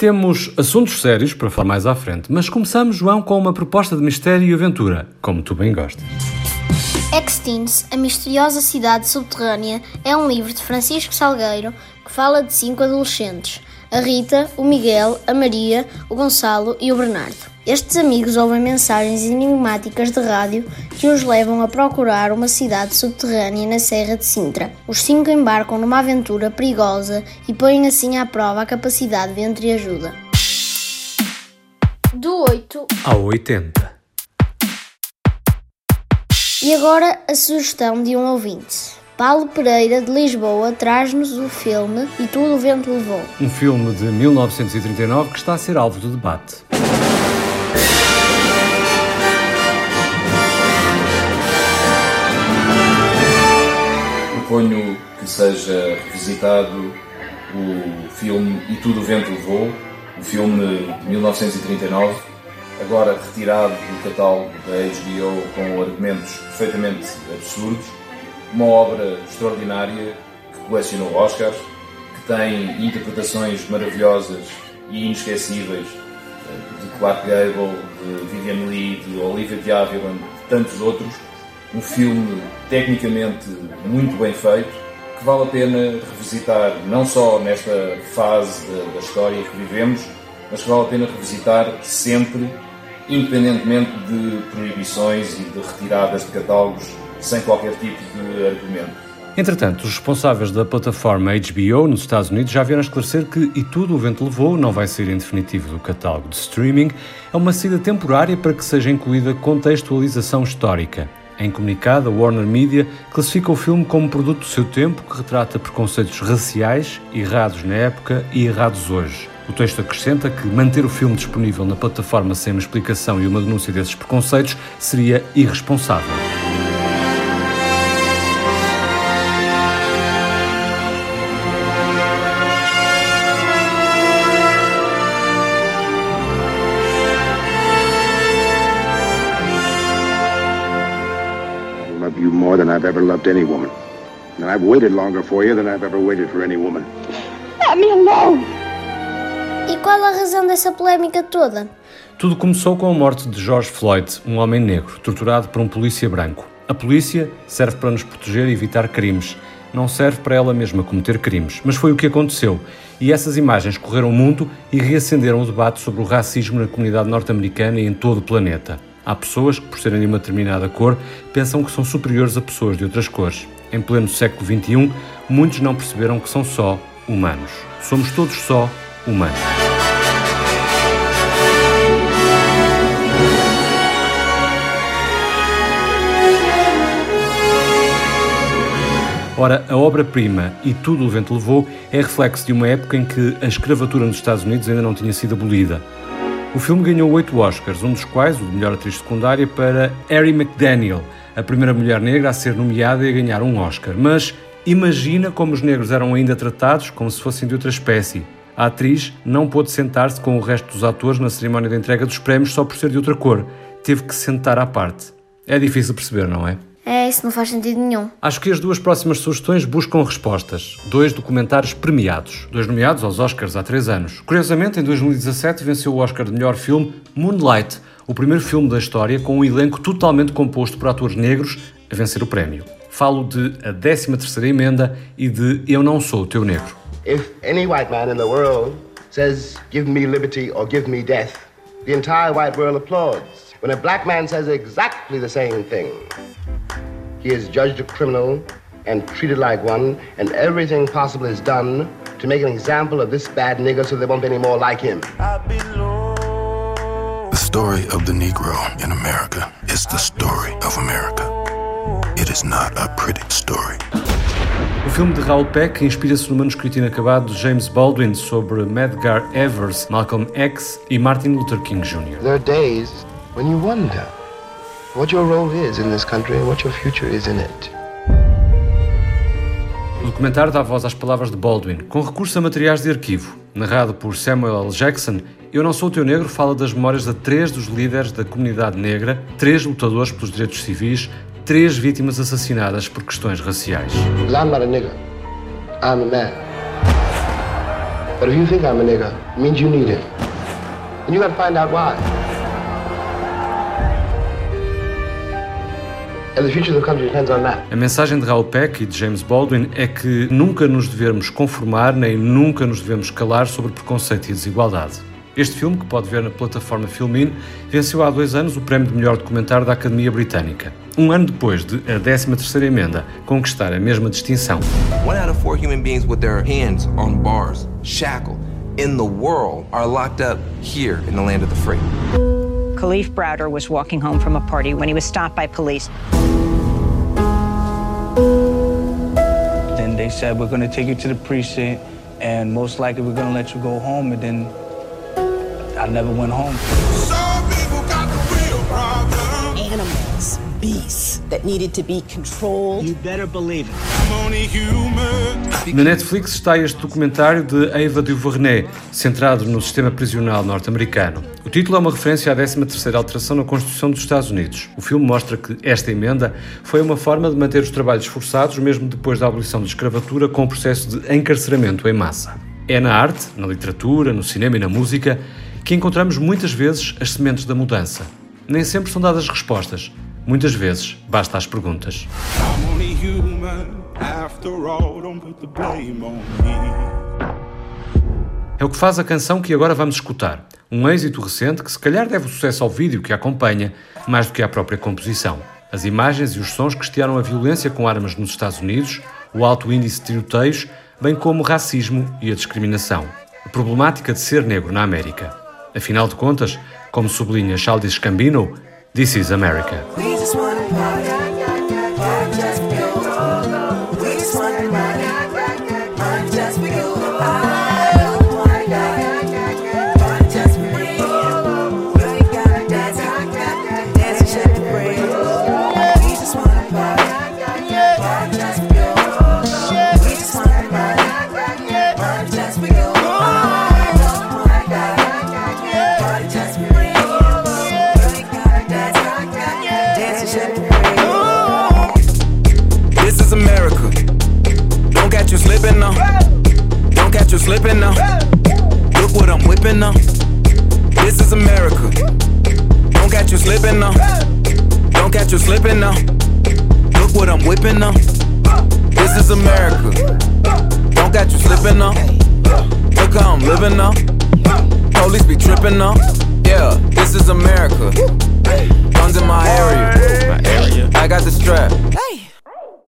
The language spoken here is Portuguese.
Temos assuntos sérios para falar mais à frente, mas começamos, João, com uma proposta de mistério e aventura, como tu bem gostas. Extins, a misteriosa cidade subterrânea, é um livro de Francisco Salgueiro que fala de cinco adolescentes: a Rita, o Miguel, a Maria, o Gonçalo e o Bernardo. Estes amigos ouvem mensagens enigmáticas de rádio que os levam a procurar uma cidade subterrânea na Serra de Sintra. Os cinco embarcam numa aventura perigosa e põem assim à prova a capacidade de entreajuda. Do 8 ao 80. E agora a sugestão de um ouvinte. Paulo Pereira, de Lisboa, traz-nos o filme E Tudo o Vento Levou. Um filme de 1939 que está a ser alvo de debate. proponho que seja revisitado o filme E Tudo o Vento Levou, o filme de 1939, agora retirado do catálogo da HBO com argumentos perfeitamente absurdos, uma obra extraordinária que colecionou Oscars, que tem interpretações maravilhosas e inesquecíveis eh, de Clark Gable, de Vivian Lee, de Olivia de Havilland, de tantos outros. Um filme tecnicamente muito bem feito, que vale a pena revisitar, não só nesta fase da, da história que vivemos, mas que vale a pena revisitar sempre, independentemente de proibições e de retiradas de catálogos, sem qualquer tipo de argumento. Entretanto, os responsáveis da plataforma HBO nos Estados Unidos já vieram esclarecer que E Tudo o Vento Levou não vai ser em definitivo do catálogo de streaming, é uma saída temporária para que seja incluída contextualização histórica. Em comunicado, a Warner Media classifica o filme como produto do seu tempo que retrata preconceitos raciais errados na época e errados hoje. O texto acrescenta que manter o filme disponível na plataforma sem uma explicação e uma denúncia desses preconceitos seria irresponsável. More than I've ever loved any woman. And I've waited longer for you than I've ever waited for any woman. Let me alone! E qual a razão dessa polémica toda? Tudo começou com a morte de George Floyd, um homem negro, torturado por um polícia branco. A polícia serve para nos proteger e evitar crimes. Não serve para ela mesma cometer crimes. Mas foi o que aconteceu. E essas imagens correram o mundo e reacenderam o debate sobre o racismo na comunidade norte-americana e em todo o planeta. Há pessoas que, por serem de uma determinada cor, pensam que são superiores a pessoas de outras cores. Em pleno século XXI, muitos não perceberam que são só humanos. Somos todos só humanos. Ora, a obra-prima E Tudo o Vento Levou é reflexo de uma época em que a escravatura nos Estados Unidos ainda não tinha sido abolida. O filme ganhou oito Oscars, um dos quais o de melhor atriz secundária para Harry McDaniel, a primeira mulher negra a ser nomeada e a ganhar um Oscar. Mas imagina como os negros eram ainda tratados como se fossem de outra espécie. A atriz não pôde sentar-se com o resto dos atores na cerimónia de entrega dos prémios só por ser de outra cor. Teve que se sentar à parte. É difícil perceber, não é? É, isso não faz sentido nenhum. Acho que as duas próximas sugestões buscam respostas. Dois documentários premiados, dois nomeados aos Oscars há três anos. Curiosamente, em 2017 venceu o Oscar de melhor filme Moonlight, o primeiro filme da história com um elenco totalmente composto por atores negros a vencer o prémio. Falo de A 13 terceira Emenda e de Eu Não Sou o Teu Negro. If any white man in the world says give me liberty or give me death, the entire white world applauds. When a black man says exactly the same thing, he is judged a criminal and treated like one, and everything possible is done to make an example of this bad nigger so there won't be any more like him. The story of the Negro in America is the story of America. It is not a pretty story. O filme de Raoul Peck inspira-se no manuscrito inacabado de James Baldwin sobre Medgar Evers, Malcolm X e Martin Luther King Jr. There are days when you wonder what your role is in this country and what your future is in it. O documentário dá voz às palavras de Baldwin, com recurso a materiais de arquivo. Narrado por Samuel L. Jackson, Eu Não Sou o Teu Negro fala das memórias de três dos líderes da comunidade negra, três lutadores pelos direitos civis, três vítimas assassinadas por questões raciais. I'm not a nigger. I'm a man. But if you think I'm a nigga, it means you need it. And you gotta find out why. A mensagem de Raul Peck e de James Baldwin é que nunca nos devemos conformar nem nunca nos devemos calar sobre preconceito e desigualdade. Este filme, que pode ver na plataforma Filmin, venceu há dois anos o prémio de melhor documentário da Academia Britânica. Um ano depois de a 13ª emenda conquistar a mesma distinção. One out of four human beings with their hands on bars, shackled, in the world are locked up here in the land of the free. Khalif Browder was walking home from a party when he was stopped by police. Then they said, We're going to take you to the precinct, and most likely we're going to let you go home. And then I never went home. Animals, beasts that needed to be controlled. You better believe it. I'm only human. Na Netflix está este documentário de Ava DuVernay, centrado no sistema prisional norte-americano. O título é uma referência à 13ª alteração na Constituição dos Estados Unidos. O filme mostra que esta emenda foi uma forma de manter os trabalhos forçados mesmo depois da abolição da escravatura com o processo de encarceramento em massa. É na arte, na literatura, no cinema e na música que encontramos muitas vezes as sementes da mudança. Nem sempre são dadas respostas, muitas vezes basta as perguntas. É o que faz a canção que agora vamos escutar. Um êxito recente que se calhar deve o sucesso ao vídeo que a acompanha, mais do que à própria composição. As imagens e os sons questionam a violência com armas nos Estados Unidos, o alto índice de tiroteios, bem como o racismo e a discriminação. A problemática de ser negro na América. Afinal de contas, como sublinha Childish Gambino, This is America. Slipping what now. This is America. Don't catch you slipping now. Don't catch you slipping now. Look what I'm whipping now. This is America. Don't catch you slipping now. Look how I'm living now. Police be tripping now. Yeah, this is America. Guns in my area. I got the strap.